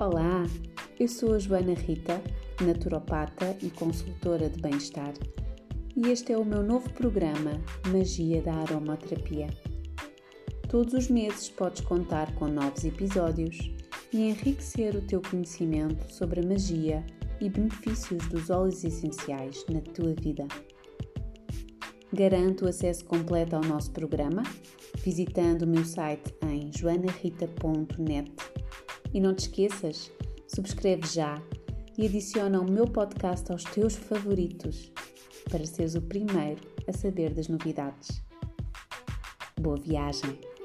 Olá, eu sou a Joana Rita, naturopata e consultora de bem-estar, e este é o meu novo programa Magia da Aromaterapia. Todos os meses podes contar com novos episódios e enriquecer o teu conhecimento sobre a magia e benefícios dos óleos essenciais na tua vida. Garanto o acesso completo ao nosso programa visitando o meu site em joanarita.net. E não te esqueças, subscreve já e adiciona o meu podcast aos teus favoritos para seres o primeiro a saber das novidades. Boa viagem!